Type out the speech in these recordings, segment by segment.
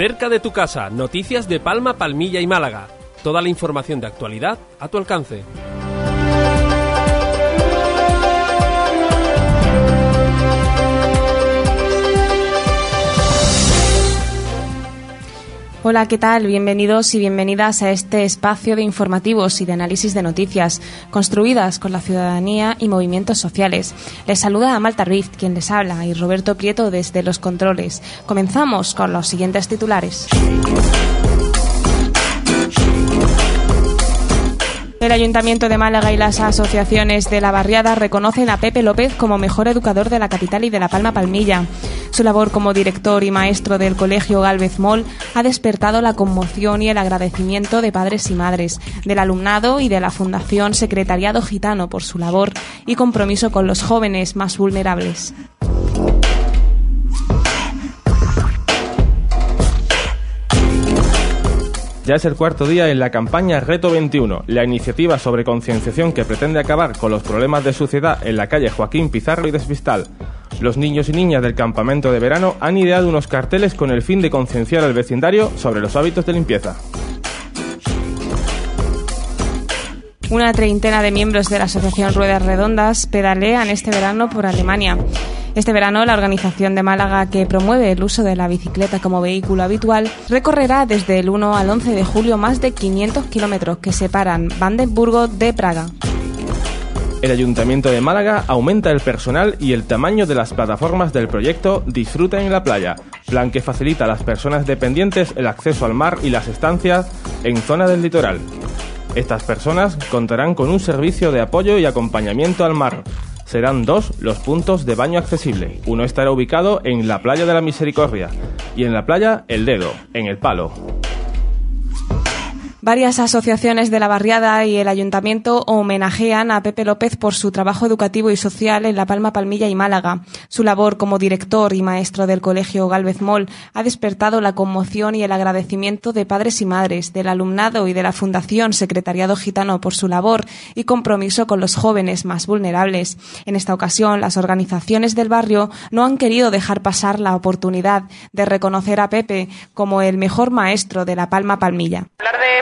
Cerca de tu casa, noticias de Palma, Palmilla y Málaga. Toda la información de actualidad a tu alcance. Hola, ¿qué tal? Bienvenidos y bienvenidas a este espacio de informativos y de análisis de noticias construidas con la ciudadanía y movimientos sociales. Les saluda Malta Rift, quien les habla, y Roberto Prieto desde los controles. Comenzamos con los siguientes titulares. El Ayuntamiento de Málaga y las asociaciones de la barriada reconocen a Pepe López como mejor educador de la capital y de La Palma Palmilla. Su labor como director y maestro del Colegio Galvez Moll ha despertado la conmoción y el agradecimiento de padres y madres, del alumnado y de la Fundación Secretariado Gitano por su labor y compromiso con los jóvenes más vulnerables. Ya es el cuarto día en la campaña Reto 21, la iniciativa sobre concienciación que pretende acabar con los problemas de suciedad en la calle Joaquín Pizarro y Desvistal. Los niños y niñas del campamento de verano han ideado unos carteles con el fin de concienciar al vecindario sobre los hábitos de limpieza. Una treintena de miembros de la Asociación Ruedas Redondas pedalean este verano por Alemania. Este verano, la organización de Málaga, que promueve el uso de la bicicleta como vehículo habitual, recorrerá desde el 1 al 11 de julio más de 500 kilómetros que separan Vandenburgo de Praga. El Ayuntamiento de Málaga aumenta el personal y el tamaño de las plataformas del proyecto Disfruta en la playa, plan que facilita a las personas dependientes el acceso al mar y las estancias en zona del litoral. Estas personas contarán con un servicio de apoyo y acompañamiento al mar, serán dos los puntos de baño accesible. Uno estará ubicado en la playa de la Misericordia y en la playa El Dedo, en El Palo. Varias asociaciones de la barriada y el ayuntamiento homenajean a Pepe López por su trabajo educativo y social en La Palma, Palmilla y Málaga. Su labor como director y maestro del colegio Galvez Moll ha despertado la conmoción y el agradecimiento de padres y madres, del alumnado y de la Fundación Secretariado Gitano por su labor y compromiso con los jóvenes más vulnerables. En esta ocasión, las organizaciones del barrio no han querido dejar pasar la oportunidad de reconocer a Pepe como el mejor maestro de La Palma, Palmilla.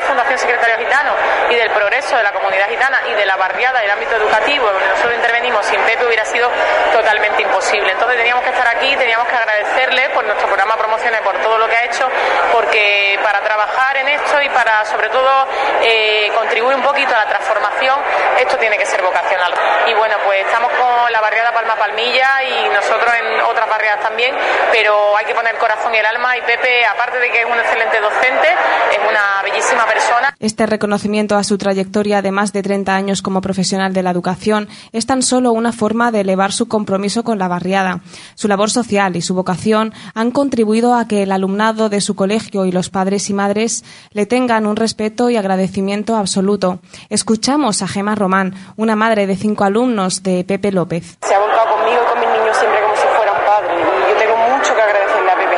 Fundación Secretario Gitano y del progreso de la comunidad gitana y de la barriada del ámbito educativo, donde nosotros intervenimos sin Pepe hubiera sido totalmente imposible. Entonces teníamos que estar aquí, teníamos que agradecerle por nuestro programa Promociones, por todo lo que ha hecho, porque para trabajar en esto y para sobre todo eh, contribuir un poquito a la transformación, esto tiene que ser vocacional. Y bueno, pues estamos con la barriada Palma Palmilla y nosotros en otras barriadas también, pero hay que poner corazón y el alma y Pepe, aparte de que es un excelente docente, es una bellísima persona este reconocimiento a su trayectoria de más de 30 años como profesional de la educación es tan solo una forma de elevar su compromiso con la barriada. Su labor social y su vocación han contribuido a que el alumnado de su colegio y los padres y madres le tengan un respeto y agradecimiento absoluto. Escuchamos a Gema Román, una madre de cinco alumnos de Pepe López. Se ha volcado conmigo y con mis niños siempre como si fuera un padre. Y yo tengo mucho que agradecerle a Pepe.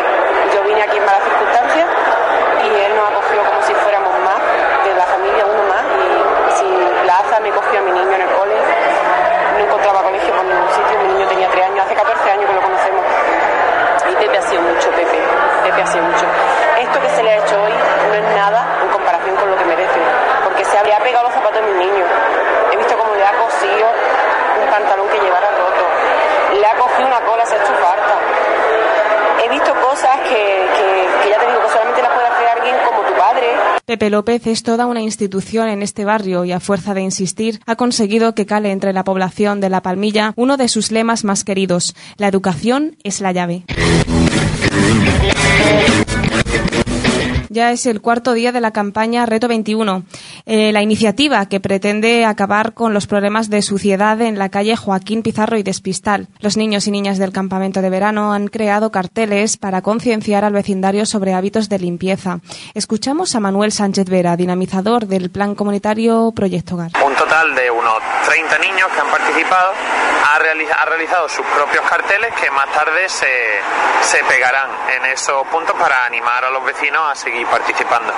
Yo vine aquí en malas circunstancias y él nos acogió como si fuéramos más, de la familia uno más, y sin plaza me cogió a mi niño en el cole. No encontraba colegio por ningún sitio, mi niño tenía 3 años, hace 14 años que lo conocemos. Y Pepe ha sido mucho, Pepe, Pepe ha sido mucho. Esto que se le ha hecho hoy no es nada en comparación con lo que merece, porque se habría pegado los zapatos a mi niño. He visto cómo le ha cosido un pantalón que llevara roto, le ha cogido una cola, se ha hecho farta. He visto cosas que, ya te digo que solamente las puede hacer alguien como tu padre. Pepe López es toda una institución en este barrio y a fuerza de insistir ha conseguido que cale entre la población de La Palmilla uno de sus lemas más queridos, la educación es la llave. Ya es el cuarto día de la campaña Reto 21, eh, la iniciativa que pretende acabar con los problemas de suciedad en la calle Joaquín Pizarro y Despistal. Los niños y niñas del campamento de verano han creado carteles para concienciar al vecindario sobre hábitos de limpieza. Escuchamos a Manuel Sánchez Vera, dinamizador del plan comunitario Proyecto Hogar. Total de unos 30 niños que han participado ha, ha realizado sus propios carteles que más tarde se, se pegarán en esos puntos para animar a los vecinos a seguir participando.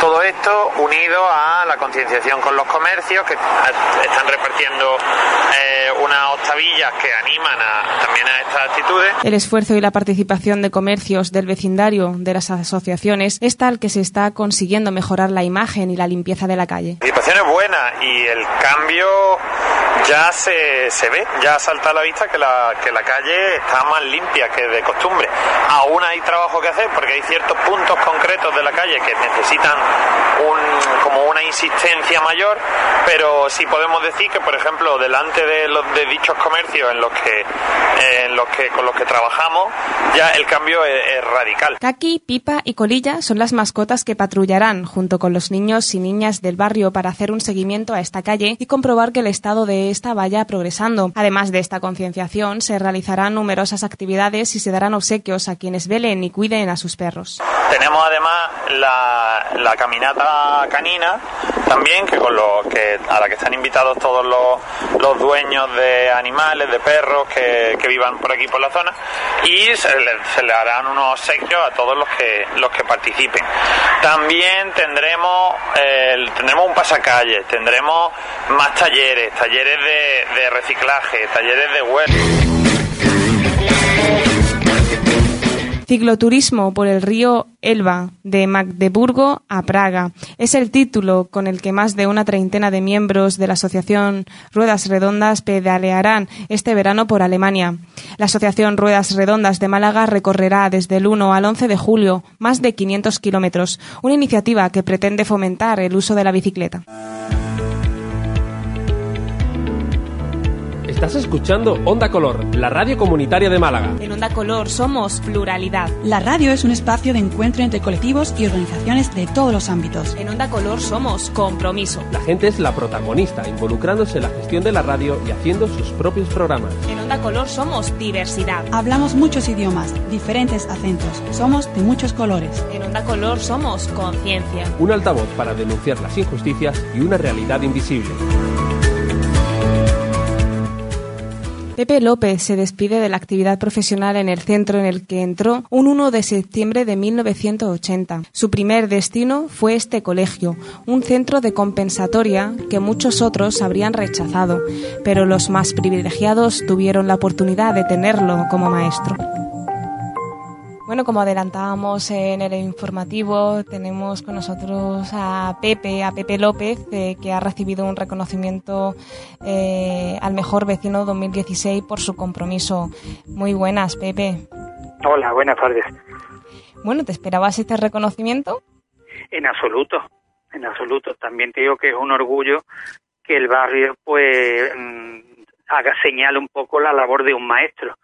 Todo esto unido a la concienciación con los comercios que están repartiendo eh, unas octavillas que animan también a estas actitudes. El esfuerzo y la participación de comercios del vecindario de las asociaciones es tal que se está consiguiendo mejorar la imagen y la limpieza de la calle. La participación es buena y el cambio ya se, se ve, ya salta a la vista que la, que la calle está más limpia que de costumbre. Aún hay trabajo que hacer porque hay ciertos puntos concretos de la calle que necesitan un, como una insistencia mayor, pero sí podemos decir que, por ejemplo, delante de, los, de dichos comercios en los que, en los que, con los que trabajamos, ya el cambio es, es radical. Kaki, Pipa y Colilla son las mascotas que patrullarán junto con los niños y niñas del barrio para hacer un seguimiento a esta calle y comprobar que el estado de esta vaya progresando. Además de esta concienciación, se realizarán numerosas actividades y se darán obsequios a quienes velen y cuiden a sus perros. Tenemos además la, la caminata canina también, que con lo que a la que están invitados todos los, los dueños de animales, de perros que, que, vivan por aquí por la zona, y se le, harán unos obsequios a todos los que los que participen. También tendremos eh, tendremos un pasacalle, tendremos más talleres, talleres de, reciclaje, talleres de huerto. Cicloturismo por el río Elba, de Magdeburgo a Praga. Es el título con el que más de una treintena de miembros de la Asociación Ruedas Redondas pedalearán este verano por Alemania. La Asociación Ruedas Redondas de Málaga recorrerá desde el 1 al 11 de julio más de 500 kilómetros, una iniciativa que pretende fomentar el uso de la bicicleta. Estás escuchando Onda Color, la radio comunitaria de Málaga. En Onda Color somos pluralidad. La radio es un espacio de encuentro entre colectivos y organizaciones de todos los ámbitos. En Onda Color somos compromiso. La gente es la protagonista, involucrándose en la gestión de la radio y haciendo sus propios programas. En Onda Color somos diversidad. Hablamos muchos idiomas, diferentes acentos. Somos de muchos colores. En Onda Color somos conciencia. Un altavoz para denunciar las injusticias y una realidad invisible. Pepe López se despide de la actividad profesional en el centro en el que entró un 1 de septiembre de 1980. Su primer destino fue este colegio, un centro de compensatoria que muchos otros habrían rechazado, pero los más privilegiados tuvieron la oportunidad de tenerlo como maestro. Bueno, como adelantábamos en el informativo, tenemos con nosotros a Pepe, a Pepe López, eh, que ha recibido un reconocimiento eh, al mejor vecino 2016 por su compromiso. Muy buenas, Pepe. Hola, buenas tardes. Bueno, ¿te esperabas este reconocimiento? En absoluto, en absoluto. También te digo que es un orgullo que el barrio, pues, mm, haga señal un poco la labor de un maestro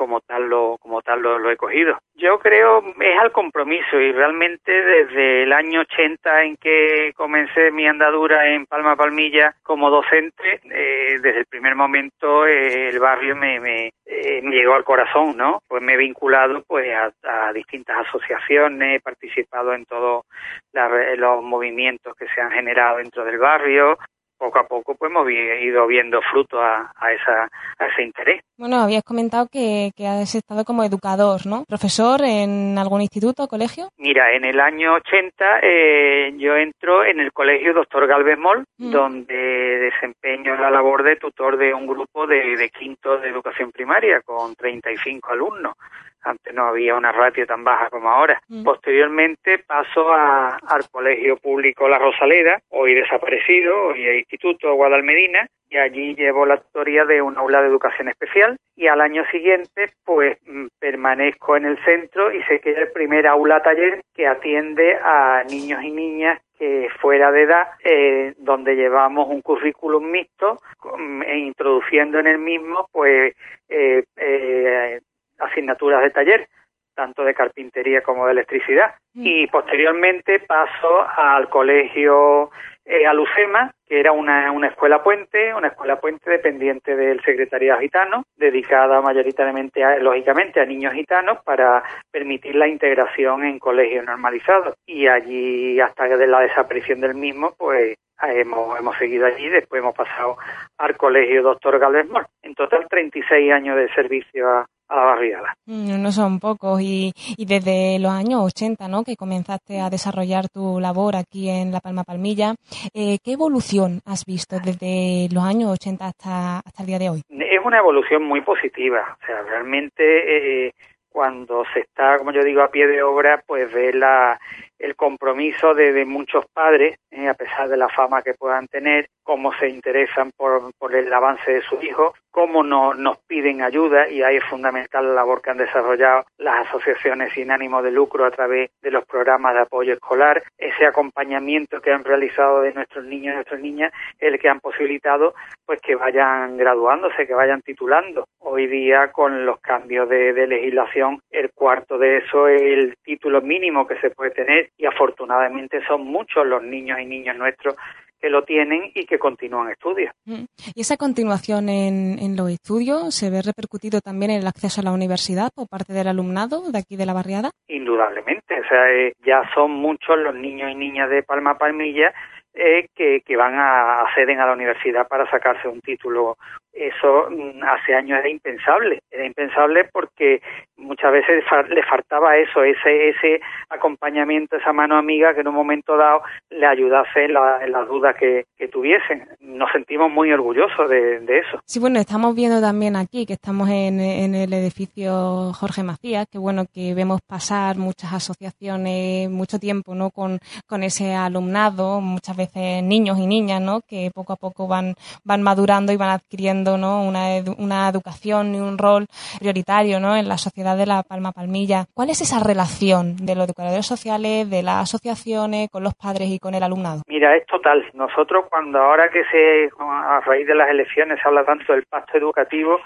como tal lo como tal lo, he cogido. Yo creo es al compromiso y realmente desde el año 80 en que comencé mi andadura en Palma Palmilla como docente, eh, desde el primer momento eh, el barrio me, me, eh, me, llegó al corazón, ¿no? Pues me he vinculado pues a, a distintas asociaciones, he participado en todos los movimientos que se han generado dentro del barrio, poco a poco pues hemos ido viendo fruto a, a, esa, a ese interés. Bueno, habías comentado que, que, has estado como educador, ¿no? ¿Profesor en algún instituto o colegio? Mira, en el año 80 eh, yo entro en el colegio Doctor Galvez Moll, mm. donde desempeño la labor de tutor de un grupo de, de quinto de educación primaria con 35 alumnos antes no había una ratio tan baja como ahora. Mm. Posteriormente paso a, al Colegio Público La Rosaleda, hoy desaparecido, hoy el Instituto Guadalmedina, y allí llevo la tutoría de un aula de educación especial y al año siguiente pues permanezco en el centro y sé que es el primer aula taller que atiende a niños y niñas que fuera de edad, eh, donde llevamos un currículum mixto e introduciendo en el mismo pues eh, eh, asignaturas de taller, tanto de carpintería como de electricidad. Mm. Y posteriormente paso al colegio eh, Alucema, que era una, una escuela puente, una escuela puente dependiente del Secretariado Gitano, dedicada mayoritariamente, a, lógicamente, a niños gitanos para permitir la integración en colegios normalizados. Y allí, hasta de la desaparición del mismo, pues hemos, hemos seguido allí, después hemos pasado al colegio Doctor Galvez Mor. En total, 36 años de servicio a, a la barriada. Mm, No son pocos y, y desde los años 80, ¿no? Que comenzaste a desarrollar tu labor aquí en La Palma Palmilla, eh, ¿qué evolución has visto desde los años 80 hasta, hasta el día de hoy? Es una evolución muy positiva. O sea, realmente eh, cuando se está, como yo digo, a pie de obra, pues ve la, el compromiso de, muchos padres, eh, a pesar de la fama que puedan tener, cómo se interesan por, por el avance de su hijo, cómo no, nos piden ayuda y ahí es fundamental la labor que han desarrollado las asociaciones sin ánimo de lucro a través de los programas de apoyo escolar, ese acompañamiento que han realizado de nuestros niños y nuestras niñas, el que han posibilitado pues que vayan graduándose, que vayan titulando. Hoy día con los cambios de, de legislación, el cuarto de eso es el título mínimo que se puede tener y afortunadamente son muchos los niños y niñas nuestros que lo tienen y que continúan estudios. Mm. ¿Y esa continuación en, en los estudios se ve repercutido también en el acceso a la universidad por parte del alumnado de aquí de la barriada? Indudablemente, o sea, eh, ya son muchos los niños y niñas de Palma Palmilla eh, que, que van a acceden a la universidad para sacarse un título. Eso mm, hace años era impensable, era impensable porque muchas veces le faltaba eso, ese ese acompañamiento, esa mano amiga que en un momento dado le ayudase en, la- en las dudas que, que tuviesen. Nos sentimos muy orgullosos de, de eso. Sí, bueno, estamos viendo también aquí que estamos en, en el edificio Jorge Macías, que bueno, que vemos pasar muchas asociaciones, mucho tiempo, ¿no? Con, con ese alumnado, muchas veces niños y niñas, ¿no? Que poco a poco van, van madurando y van adquiriendo, ¿no? Una, una educación y un rol prioritario, ¿no? En la sociedad de la Palma Palmilla. ¿Cuál es esa relación de los educadores sociales, de las asociaciones, con los padres y con el alumnado? Mira, es total. Nosotros cuando ahora que se, a raíz de las elecciones se habla tanto del pacto educativo,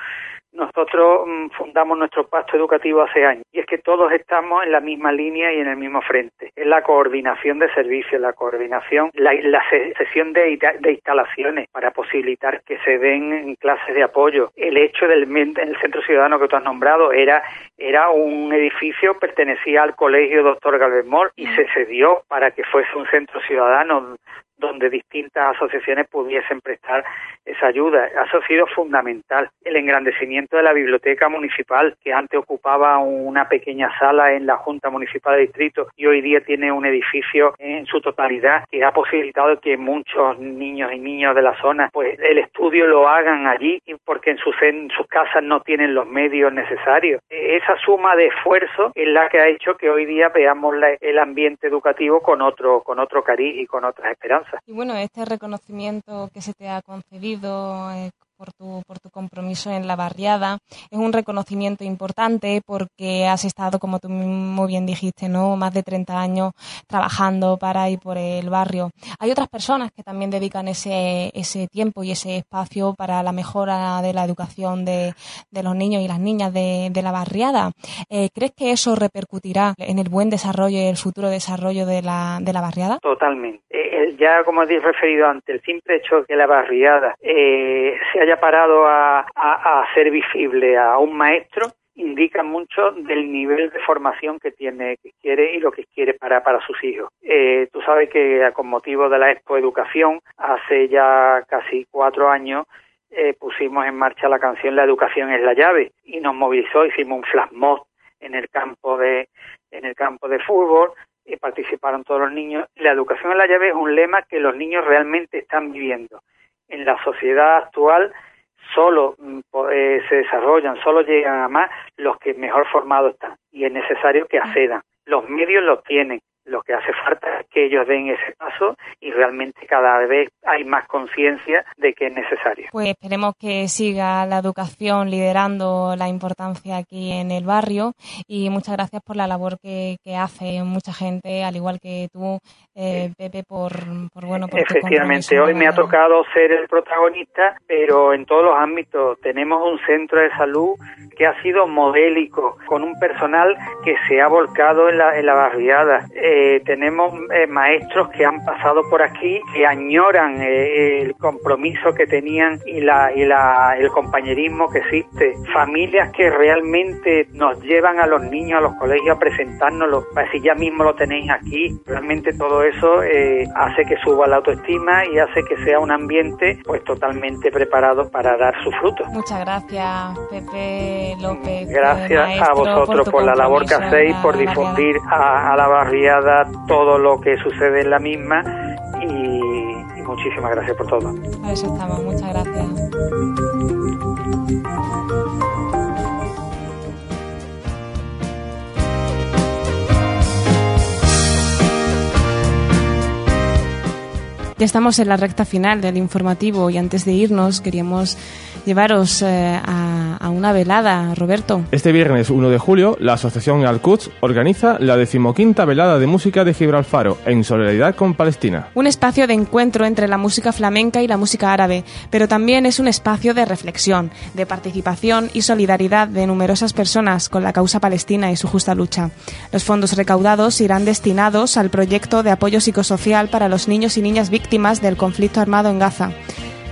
nosotros mm, fundamos nuestro pacto educativo hace años y es que todos estamos en la misma línea y en el mismo frente. Es la coordinación de servicios, la coordinación, la, la se- sesión de, instalaciones para posibilitar que se den clases de apoyo. El hecho del el centro ciudadano que tú has nombrado era era un edificio pertenecía al colegio Doctor Galvez Mor y se cedió para que fuese un centro ciudadano donde distintas asociaciones pudiesen prestar esa ayuda. Eso ha sido fundamental. El engrandecimiento de la biblioteca municipal, que antes ocupaba una pequeña sala en la Junta Municipal de Distrito y hoy día tiene un edificio en su totalidad, que ha posibilitado que muchos niños y niñas de la zona, pues el estudio lo hagan allí, porque en sus, en sus casas no tienen los medios necesarios. Esa suma de esfuerzo es la que ha hecho que hoy día veamos la- el ambiente educativo con otro, con otro cariz y con otras esperanzas. Y bueno, este reconocimiento que se te ha concedido eh, por tu, por tu compromiso en la barriada es un reconocimiento importante porque has estado, como tú muy bien dijiste, ¿no? más de 30 años trabajando para y por el barrio. Hay otras personas que también dedican ese, ese tiempo y ese espacio para la mejora de la educación de, de los niños y las niñas de, de la barriada. Eh, ¿Crees que eso repercutirá en el buen desarrollo y el futuro desarrollo de la, de la barriada? Totalmente. Eh, el- ya como he referido antes, el simple hecho de que la barriada eh, se haya parado a, a, ser visible a un maestro indica mucho del nivel de formación que tiene, que quiere y lo que quiere para, para sus hijos. Eh, tú sabes que con motivo de la Expo Educación, hace ya casi cuatro años, eh, pusimos en marcha la canción La educación es la llave y nos movilizó, hicimos un flash mob en el campo de, en el campo de fútbol, y participaron todos los niños. La educación en la llave es un lema que los niños realmente están viviendo. En la sociedad actual solo mm, eh, se desarrollan, solo llegan a más los que mejor formados están y es necesario que accedan. Los medios los tienen, lo que hace falta es que ellos den ese paso y realmente cada vez hay más conciencia de que es necesario. Pues esperemos que siga la educación liderando la importancia aquí en el barrio y muchas gracias por la labor que, hace mucha gente, al igual que tú, eh, Pepe, por, bueno, por Efectivamente, hoy me ha tocado ser el protagonista, pero en todos los ámbitos tenemos un centro de salud que ha sido modélico, con un personal que se ha volcado en la, en la barriada. Eh, tenemos eh, maestros que han pasado por aquí, que añoran eh, el compromiso que tenían y, la, y la, el compañerismo que existe. Familias que realmente nos llevan a los niños a los colegios a presentárnoslo. Si ya mismo lo tenéis aquí, realmente todo eso hace que suba la autoestima y hace que sea un ambiente pues totalmente preparado para dar su fruto. Muchas gracias, Pepe López. Gracias a vosotros por, la labor que hacéis, por difundir a, la barriada todo lo que sucede en la misma y, muchísimas gracias por todo. A eso estamos, muchas gracias. Ya estamos en la recta final del informativo y antes de irnos queríamos llevaros eh, a, una velada, Roberto. Este viernes 1 de julio, la Asociación Al-Quds organiza la decimoquinta velada de música de Gibralfaro, en solidaridad con Palestina. Un espacio de encuentro entre la música flamenca y la música árabe, pero también es un espacio de reflexión, de participación y solidaridad de numerosas personas con la causa palestina y su justa lucha. Los fondos recaudados irán destinados al proyecto de apoyo psicosocial para los niños y niñas víctimas del conflicto armado en Gaza.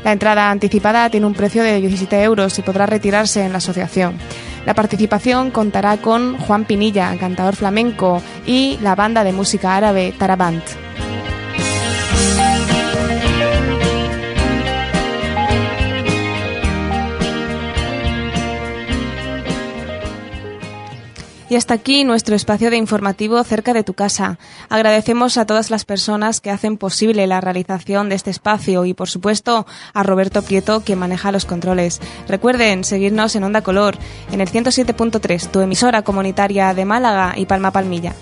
La entrada anticipada tiene un precio de 17 euros y podrá retirarse en la asociación. La participación contará con Juan Pinilla, cantador flamenco, y la banda de música árabe Tarabant. Y hasta aquí nuestro espacio de informativo cerca de tu casa. Agradecemos a todas las personas que hacen posible la realización de este espacio y, por supuesto, a Roberto Prieto, que maneja los controles. Recuerden seguirnos en Onda Color, en el 107.3, tu emisora comunitaria de Málaga y Palma Palmilla.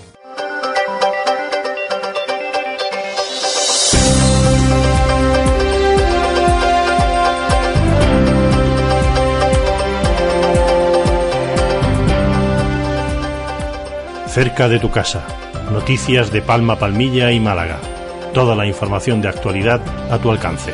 Cerca de tu casa. Noticias de Palma, Palmilla y Málaga. Toda la información de actualidad a tu alcance.